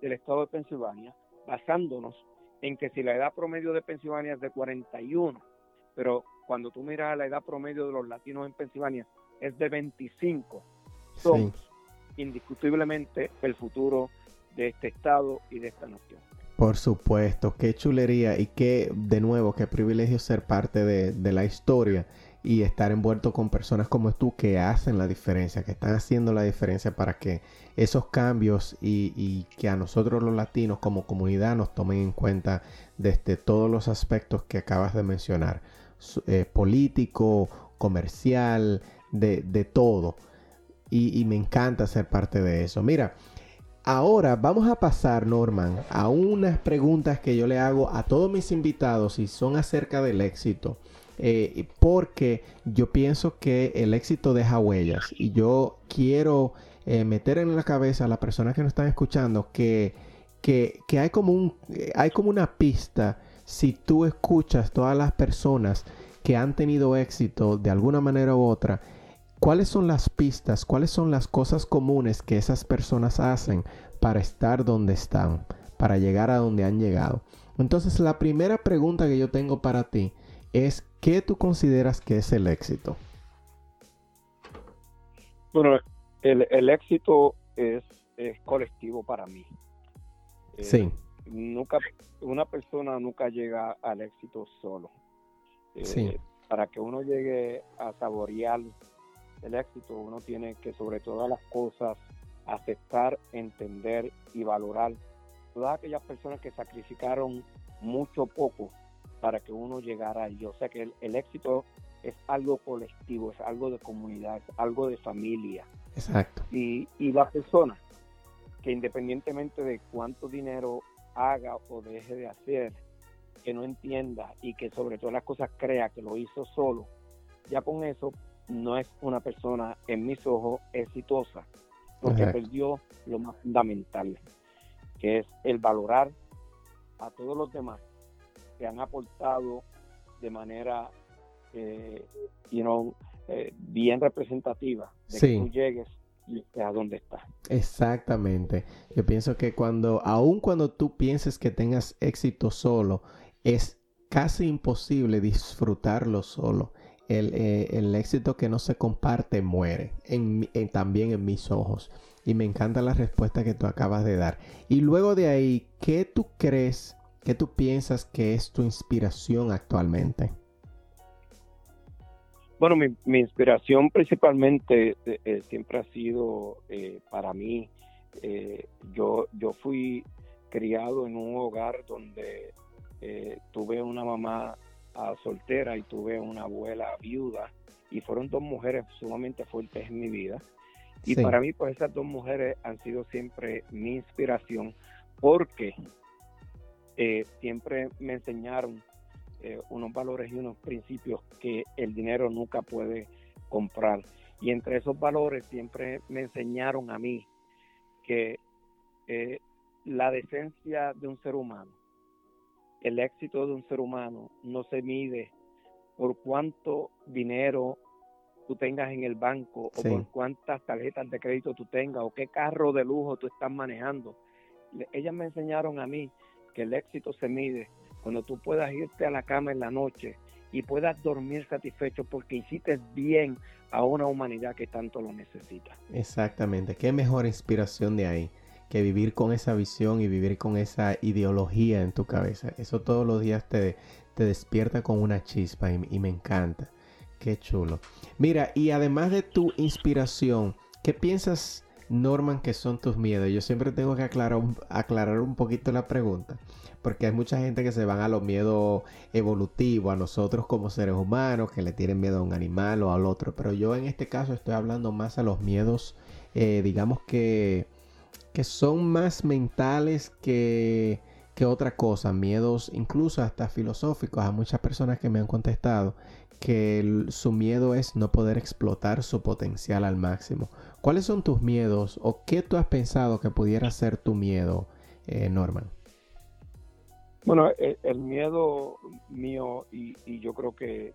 del estado de Pensilvania, basándonos en que si la edad promedio de Pensilvania es de 41, pero cuando tú miras la edad promedio de los latinos en Pensilvania es de 25, somos indiscutiblemente el futuro de este estado y de esta nación. Por supuesto, qué chulería y qué, de nuevo, qué privilegio ser parte de, la historia y estar envuelto con personas como tú que hacen la diferencia, que están haciendo la diferencia para que esos cambios y, que a nosotros los latinos como comunidad nos tomen en cuenta desde todos los aspectos que acabas de mencionar, eh, político, comercial, de, de todo. Y, me encanta ser parte de eso. Mira, Ahora vamos a pasar, Norman, a unas preguntas que yo le hago a todos mis invitados y son acerca del éxito. Eh, porque yo pienso que el éxito deja huellas y yo quiero eh, meter en la cabeza a las personas que nos están escuchando que, que, hay, como un, hay como una pista si tú escuchas todas las personas que han tenido éxito de alguna manera u otra ¿Cuáles son las pistas, cuáles son las cosas comunes que esas personas hacen para estar donde están, para llegar a donde han llegado? Entonces, la primera pregunta que yo tengo para ti es, ¿qué tú consideras que es el éxito? Bueno, el, éxito es, colectivo para mí. Eh, sí. Nunca, una persona nunca llega al éxito solo. sí. Eh, para que uno llegue a saborear el éxito, uno tiene que sobre todas las cosas aceptar, entender y valorar todas aquellas personas que sacrificaron mucho poco para que uno llegara ahí. O sea que el, éxito es algo colectivo, es algo de comunidad, es algo de familia. Exacto. Y, y la persona que independientemente de cuánto dinero haga o deje de hacer, que no entienda y que sobre todas las cosas crea que lo hizo solo, ya con eso no es una persona, en mis ojos, exitosa, porque perdió lo más fundamental, que es el valorar a todos los demás que han aportado de manera, eh, eh bien representativa de que tú llegues a estás. Exactamente. Yo pienso que cuando, aun cuando tú pienses que tengas éxito solo, es casi imposible disfrutarlo solo. Eh, el, éxito que no se comparte muere, en, también en mis ojos. Y me encanta la respuesta que tú acabas de dar. Y luego de ahí, ¿qué tú crees, qué tú piensas que es tu inspiración actualmente? Bueno, mi, inspiración principalmente eh, eh, siempre ha sido para mí, yo, yo fui criado en un hogar donde tuve una mamá soltera y tuve una abuela viuda y fueron dos mujeres sumamente fuertes en mi vida. Y para mí, pues esas dos mujeres han sido siempre mi inspiración porque eh, siempre me enseñaron eh, unos valores y unos principios que el dinero nunca puede comprar. Y entre esos valores siempre me enseñaron a mí que eh, la decencia de un ser humano, el éxito de un ser humano no se mide por cuánto dinero tú tengas en el banco o por cuántas tarjetas de crédito tú tengas o qué carro de lujo tú estás manejando. Ellas me enseñaron a mí que el éxito se mide cuando tú puedas irte a la cama en la noche y puedas dormir satisfecho porque hiciste bien a una humanidad que tanto lo necesita. Exactamente, qué mejor inspiración de ahí que vivir con esa visión y vivir con esa ideología en tu cabeza. Eso todos los días te, te despierta con una chispa y, me encanta. Qué chulo. Mira, y además de tu inspiración, ¿qué piensas, Norman, que son tus miedos? Yo siempre tengo que aclarar, aclarar un poquito la pregunta, porque hay mucha gente que se van a los miedos evolutivos, a nosotros como seres humanos, que le tienen miedo a un animal o al otro, pero yo en este caso estoy hablando más a los miedos, eh, digamos que, que son más mentales que que otra cosa, miedos incluso hasta filosóficos. A muchas personas que me han contestado que su miedo es no poder explotar su potencial al máximo. ¿Cuáles son tus miedos o qué tú has pensado que pudiera ser tu miedo, eh, Norman? Bueno, e, el, miedo mío y, yo creo que,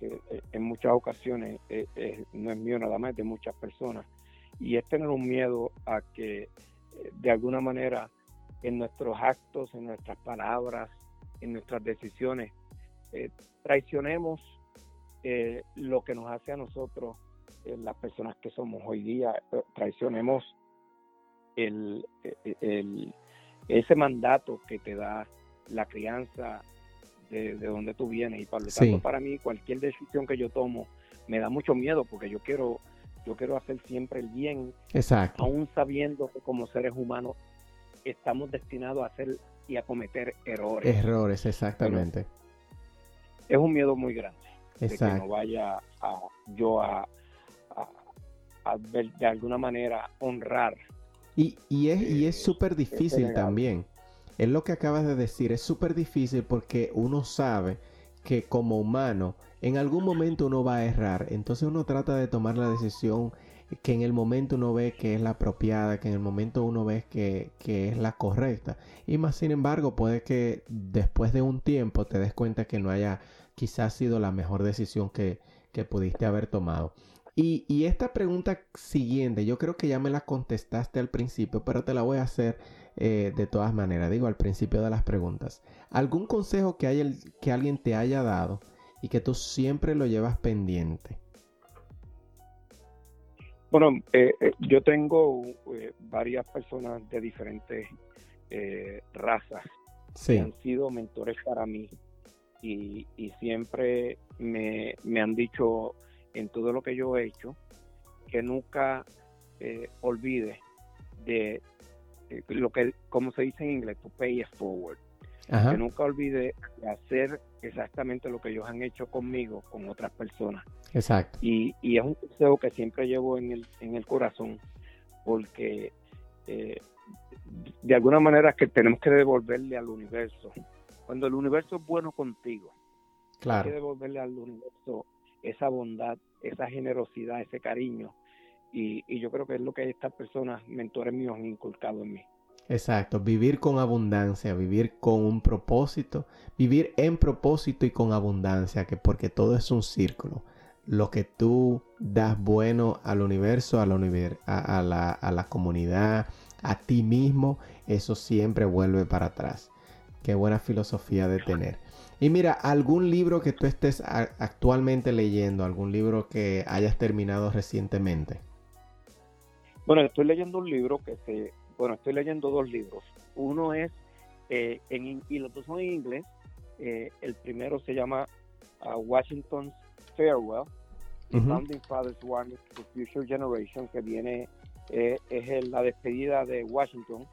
eh, en muchas ocasiones eh, no es mío nada más, de muchas personas. Y es tener un miedo a que de alguna manera en nuestros actos, en nuestras palabras, en nuestras decisiones, eh, traicionemos eh, lo que nos hace a nosotros eh, las personas que somos hoy día, traicionemos el, ese mandato que te da la crianza de, donde tú vienes y por lo tanto para mí cualquier decisión que yo tomo me da mucho miedo porque yo quiero yo quiero hacer siempre el bien, Exacto. aún sabiendo que como seres humanos estamos destinados a hacer y a cometer errores. Errores, exactamente. es un miedo muy grande de que no vaya a, yo a, a, de alguna manera honrar. Y, y es y es eh, súper difícil también. Es lo que acabas de decir, es súper difícil porque uno sabe que como humano en algún momento uno va a errar, entonces uno trata de tomar la decisión que en el momento uno ve que es la apropiada, que en el momento uno ve que, es la correcta. Y más sin embargo, puede que después de un tiempo te des cuenta que no haya quizás sido la mejor decisión que, pudiste haber tomado. Y, esta pregunta siguiente, yo creo que ya me la contestaste al principio, pero te la voy a hacer eh, de todas maneras. Digo, al principio de las preguntas. ¿Algún consejo que, haya, que alguien te haya dado y que tú siempre lo llevas pendiente? Bueno, eh, eh, yo tengo varias personas de diferentes razas que han sido mentores para mí y, siempre me, han dicho en todo lo que yo he hecho que nunca olvide de lo que, como se dice en inglés, to pay it forward. Que nunca olvide hacer exactamente lo que ellos han hecho conmigo, con otras personas. Exacto. Y, es un consejo que siempre llevo en el, en el corazón, porque eh, de alguna manera que tenemos que devolverle al universo. Cuando el universo es bueno contigo, claro. hay que devolverle al universo esa bondad, esa generosidad, ese cariño. Y, y yo creo que es lo que estas personas, mentores míos, han inculcado en mí. Exacto, vivir con abundancia, vivir con un propósito, vivir en propósito y con abundancia, que porque todo es un círculo. Lo que tú das bueno al universo, a la, a, la, a la comunidad, a ti mismo, eso siempre vuelve para atrás. Qué buena filosofía de tener. Y mira, algún libro que tú estés actualmente leyendo, algún libro que hayas terminado recientemente. Bueno, estoy leyendo un libro que se bueno, estoy leyendo dos libros. Uno es, eh, en, y los dos son en inglés. Eh, el primero se llama uh, Washington's Farewell, Founding Fathers Warning for Future Generation, que viene, eh, es la despedida de Washington.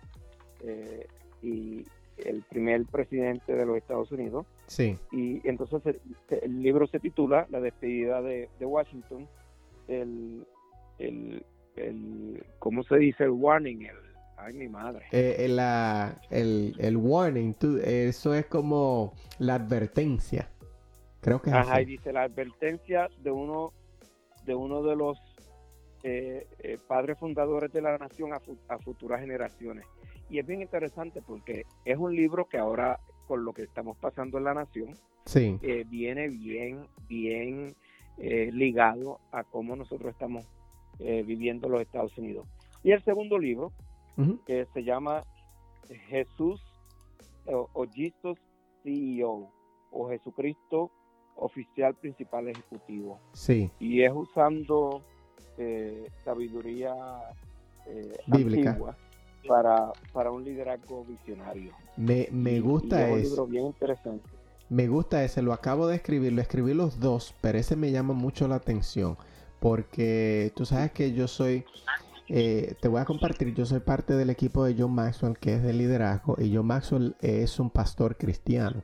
y el primer presidente de los Estados Unidos. Sí. Y entonces el, libro se titula La despedida de, Washington, el, el, ¿cómo se dice? El warning, el, ay mi madre. Eh, la, el, el warning, eso es como la advertencia. Creo que es Ajá, y dice la advertencia de uno de uno de los eh, eh, padres fundadores de la nación a, futuras generaciones. Y es bien interesante porque es un libro que ahora, con lo que estamos pasando en la nación, sí. Eh, viene bien, bien ligado a cómo nosotros estamos viviendo los Estados Unidos. Y el segundo libro se llama Jesús o, o Jesus CEO o Jesucristo oficial principal ejecutivo. Sí. Y es usando eh, sabiduría eh, bíblica para, para un liderazgo visionario. Me, me gusta es un libro bien interesante. Me gusta ese, lo acabo de escribir, lo escribí los dos, pero ese me llama mucho la atención porque tú sabes que yo soy, eh, te voy a compartir, yo soy parte del equipo de John Maxwell que es de liderazgo y John Maxwell es un pastor cristiano.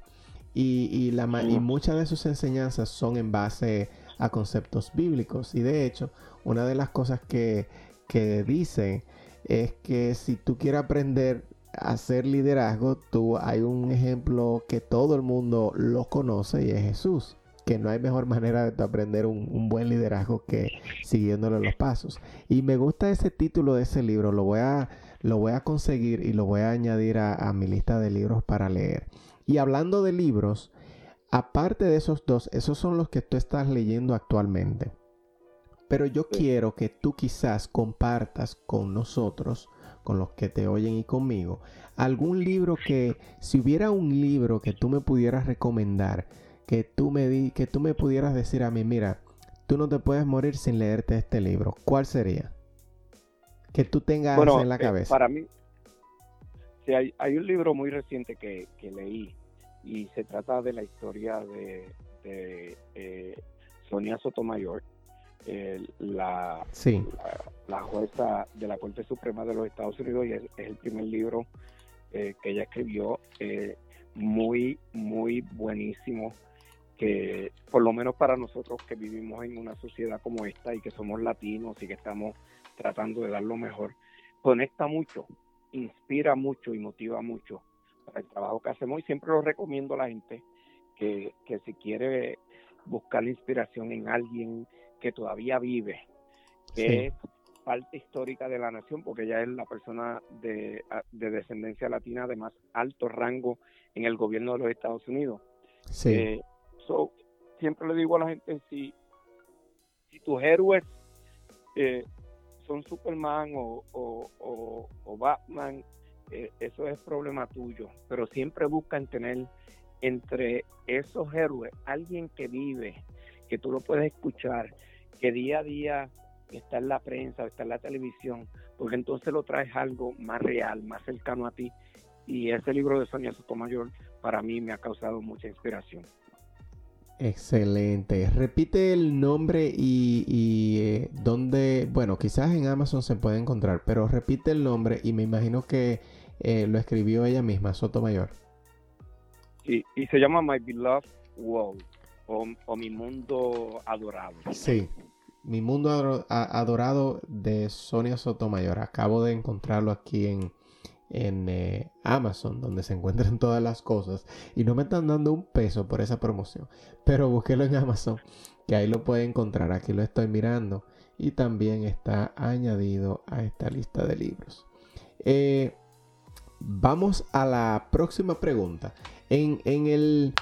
Y, la, y muchas de sus enseñanzas son en base a conceptos bíblicos. Y de hecho, una de las cosas que, que dice es que si tú quieres aprender a hacer liderazgo, tú hay un ejemplo que todo el mundo lo conoce y es Jesús. Que no hay mejor manera de aprender un, buen liderazgo que siguiéndole los pasos. Y me gusta ese título de ese libro. Lo voy a, lo voy a conseguir y lo voy a añadir a mi lista de libros para leer. Y hablando de libros, aparte de esos dos, esos son los que tú estás leyendo actualmente. Pero yo quiero que tú quizás compartas con nosotros, con los que te oyen y conmigo, algún libro que, si hubiera un libro que tú me pudieras recomendar, que tú me, di, que tú me pudieras decir a mí, mira, tú no te puedes morir sin leerte este libro, ¿cuál sería? Que tú tengas en la eh, cabeza. para mí, hay, un libro muy reciente que, leí y se trata de la historia de, eh, Sonia Sotomayor, la, la, jueza de la Corte Suprema de los Estados Unidos y es, el primer libro eh, que ella escribió, eh, muy, muy buenísimo, que por lo menos para nosotros que vivimos en una sociedad como esta y que somos latinos y que estamos tratando de dar lo mejor, conecta mucho inspira mucho y motiva mucho para el trabajo que hacemos y siempre lo recomiendo a la gente que, que si quiere buscar la inspiración en alguien que todavía vive, que es parte histórica de la nación, porque ella es la persona de, descendencia latina de más alto rango en el gobierno de los Estados Unidos. Sí. Eh, siempre le digo a la gente, si, si tus héroes eh, son Superman o, o, Batman, eh, eso es problema tuyo, pero siempre buscan tener entre esos héroes alguien que vive, que tú lo puedes escuchar, que día a día está en la prensa, está en la televisión, porque entonces lo traes algo más real, más cercano a ti. Y ese libro de Sonia Sotomayor para mí me ha causado mucha inspiración. Excelente. Repite el nombre y, y eh, dónde, bueno, quizás en Amazon se puede encontrar, pero repite el nombre y me imagino que eh, lo escribió ella misma, Sotomayor. Sí, y se llama My Beloved World o, Mi Mundo Adorado. Sí, Mi Mundo Adorado de Sonia Sotomayor. Acabo de encontrarlo aquí en, en eh, Amazon, donde se encuentran [laughs] todas las cosas. Y no me están dando un peso por esa promoción. Pero búsquelo en Amazon, que ahí lo puede encontrar. Aquí lo estoy mirando. Y también está añadido a esta lista de libros. Eh, vamos a la próxima pregunta. En, el...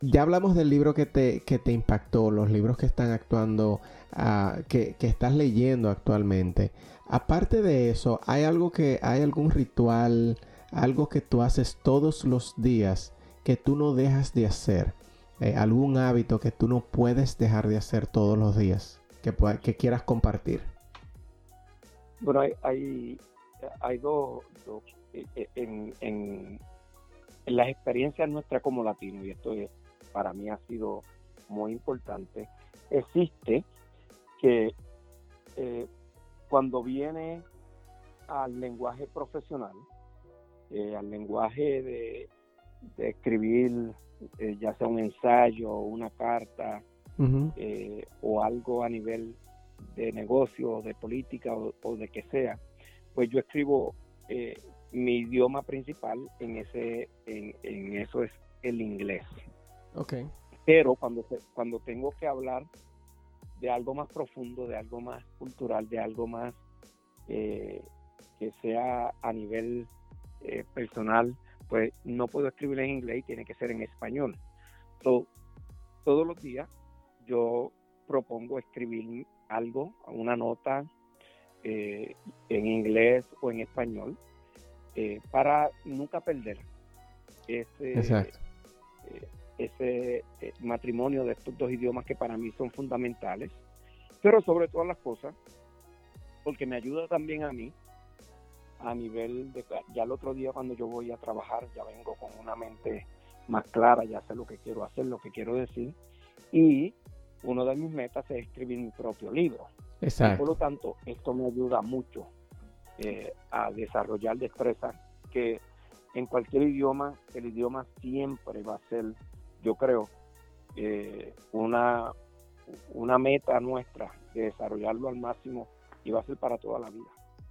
Ya hablamos del libro que te, que te impactó, los libros que están actuando, ah, que, que estás leyendo actualmente. Aparte de eso, ¿hay algo que, hay algún ritual, algo que tú haces todos los días que tú no dejas de hacer? Eh, ¿Algún hábito que tú no puedes dejar de hacer todos los días que, que quieras compartir? Bueno, hay, hay, dos, eh, eh, en, en, las experiencias nuestras como latinos, y esto para mí ha sido muy importante, existe que cuando viene al lenguaje profesional, eh, al lenguaje de, escribir eh, ya sea un ensayo, una carta o algo a nivel de negocio, de política o, de que sea, pues yo escribo mi idioma principal en ese en, eso es el inglés. Okay. Pero cuando cuando tengo que hablar de algo más profundo, de algo más cultural, de algo más eh, que sea a nivel eh, personal, pues no puedo escribir en inglés, tiene que ser en español. todos los días yo propongo escribir algo, una nota eh, en inglés o en español, para nunca perder ese, ese matrimonio de estos dos idiomas que para mí son fundamentales, pero sobre todas las cosas, porque me ayuda también a mí a nivel de, ya el otro día cuando yo voy a trabajar, ya vengo con una mente más clara, ya sé lo que quiero hacer, lo que quiero decir, y uno de mis metas es escribir mi propio libro. Exacto. por lo tanto, esto me ayuda mucho eh, a desarrollar destrezas que en cualquier idioma, el idioma siempre va a ser, yo creo, eh, una, una meta nuestra de desarrollarlo al máximo y va a ser para toda la vida.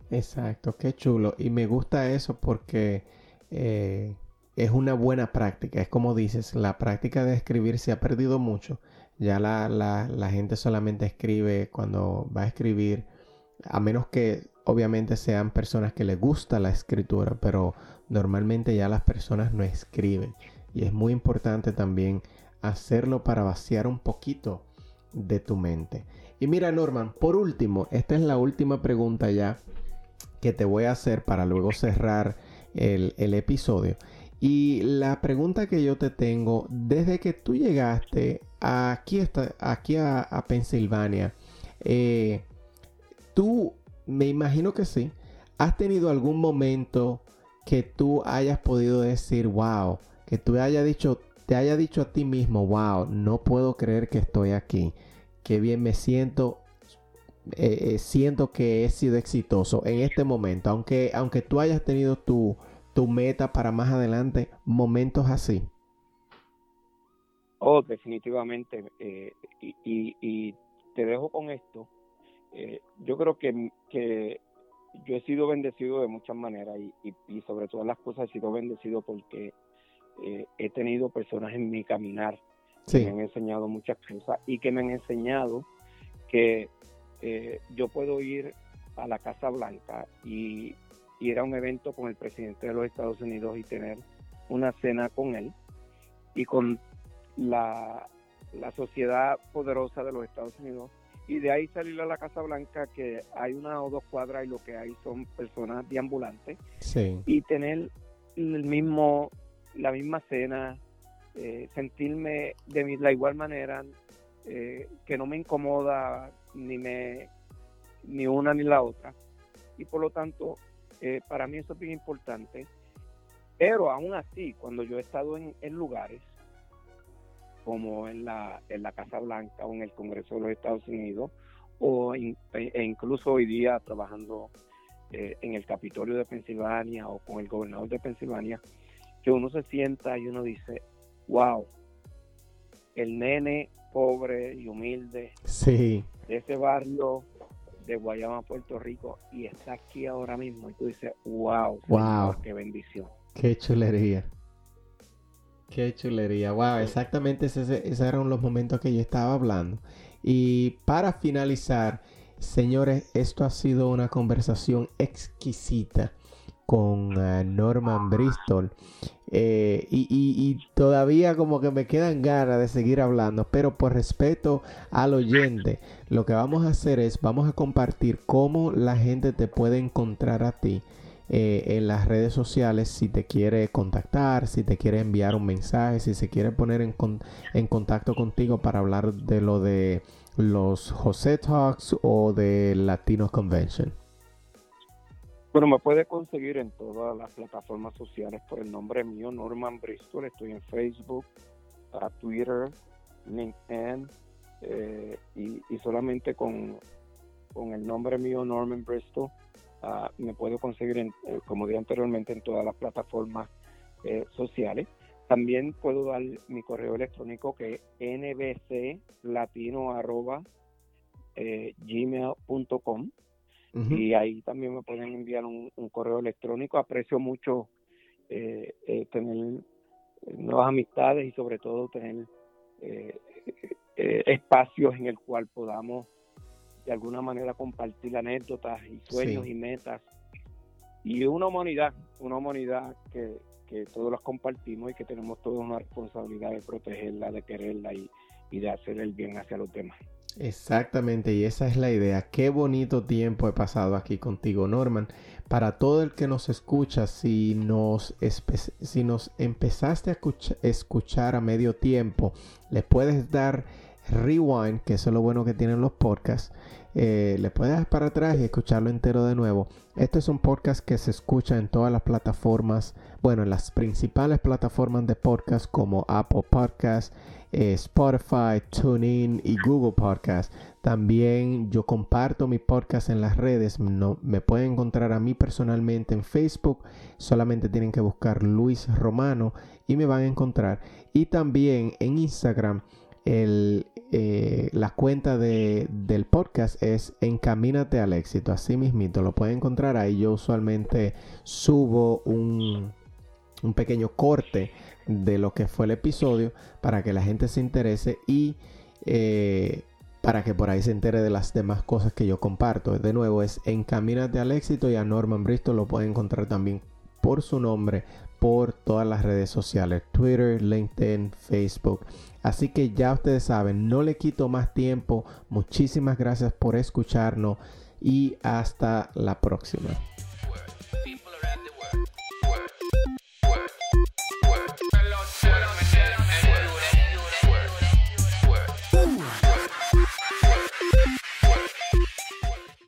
Exacto, qué chulo. Y me gusta eso porque eh, es una buena práctica. Es como dices, la práctica de escribir se ha perdido mucho. Ya la, la, la gente solamente escribe cuando va a escribir, a menos que obviamente sean personas que les gusta la escritura, pero normalmente ya las personas no escriben. Y es muy importante también hacerlo para vaciar un poquito de tu mente. Y mira Norman, por último, esta es la última pregunta ya que te voy a hacer para luego cerrar el, episodio. Y la pregunta que yo te tengo, desde que tú llegaste aquí, aquí a, a Pensilvania, eh, tú, me imagino que sí, has tenido algún momento que tú hayas podido decir, wow, que tú haya dicho, te haya dicho a ti mismo, wow, no puedo creer que estoy aquí, qué bien me siento, eh, eh, siento que he sido exitoso en este momento, aunque, aunque tú hayas tenido tu, tu meta para más adelante, momentos así. Oh, definitivamente. Eh, y, y, te dejo con esto. yo creo que, que, yo he sido bendecido de muchas maneras y, y, sobre todas las cosas he sido bendecido porque he tenido personas en mi caminar que me han enseñado muchas cosas y que me han enseñado que eh, yo puedo ir a la Casa Blanca y ir a un evento con el presidente de los Estados Unidos y tener una cena con él y con la, sociedad poderosa de los Estados Unidos. Y de ahí salir a la Casa Blanca que hay una o dos cuadras y lo que hay son personas deambulantes y tener el mismo la misma cena eh, sentirme de la igual manera eh, que no me incomoda ni me ni una ni la otra. Y por lo tanto eh, para mí eso es bien importante. Pero aún así cuando yo he estado en, lugares como en la, en la Casa Blanca o en el Congreso de los Estados Unidos o e, e incluso hoy día trabajando en el Capitolio de Pensilvania o con el gobernador de Pensilvania, que uno se sienta y uno dice, wow, el nene pobre y humilde sí. de ese barrio de Guayama, Puerto Rico, y está aquí ahora mismo. Y tú dices, wow, wow. qué bendición. Qué chulería. Qué chulería. Wow, exactamente esos eran los momentos que yo estaba hablando. Y para finalizar, señores, esto ha sido una conversación exquisita con eh, Norman Bristol. Eh, y, todavía como que me quedan ganas de seguir hablando, pero por respeto al oyente, lo que vamos a hacer es, vamos a compartir cómo la gente te puede encontrar a ti eh, en las redes sociales si te quiere contactar, si te quiere enviar un mensaje, si se quiere poner en, en contacto contigo para hablar de lo de los José Talks o de Latino Convention. Bueno, me puede conseguir en todas las plataformas sociales por el nombre mío, Norman Bristol. Estoy en Facebook, Twitter, LinkedIn eh, y, solamente con, con, el nombre mío, Norman Bristol, Ah, me puedo conseguir, en, eh, como dije anteriormente, en todas las plataformas eh, sociales. También puedo dar mi correo electrónico que es nbclatino.gmail.com y ahí también me pueden enviar un, correo electrónico. Aprecio mucho eh, tener nuevas amistades y sobre todo tener espacios en el cual podamos de alguna manera compartir anécdotas y sueños y metas. Y una humanidad, una humanidad que, todos las compartimos y que tenemos toda una responsabilidad de protegerla, de quererla y, y de hacer el bien hacia los demás. Exactamente, y esa es la idea. Qué bonito tiempo he pasado aquí contigo, Norman. Para todo el que nos escucha, si nos, si nos empezaste a escuchar a medio tiempo, le puedes dar rewind, que eso es lo bueno que tienen los podcasts, eh, le puedes dar para atrás y escucharlo entero de nuevo. Este es un podcast que se escucha en todas las plataformas, bueno, en las principales plataformas de podcast como Apple Podcasts, eh, Spotify, TuneIn y Google Podcast. También yo comparto mi podcast en las redes. No, me pueden encontrar a mí personalmente en Facebook. Solamente tienen que buscar Luis Romano y me van a encontrar. Y también en Instagram eh, la cuenta de, del podcast es Encamínate al éxito. Así mismito lo pueden encontrar ahí. Yo usualmente subo un, un pequeño corte de lo que fue el episodio para que la gente se interese y eh, para que por ahí se entere de las demás cosas que yo comparto. De nuevo es Encamínate al éxito y a Norman Bristol lo pueden encontrar también por su nombre por todas las redes sociales, Twitter, LinkedIn, Facebook. Así que ya ustedes saben, no le quito más tiempo. Muchísimas gracias por escucharnos y hasta la próxima.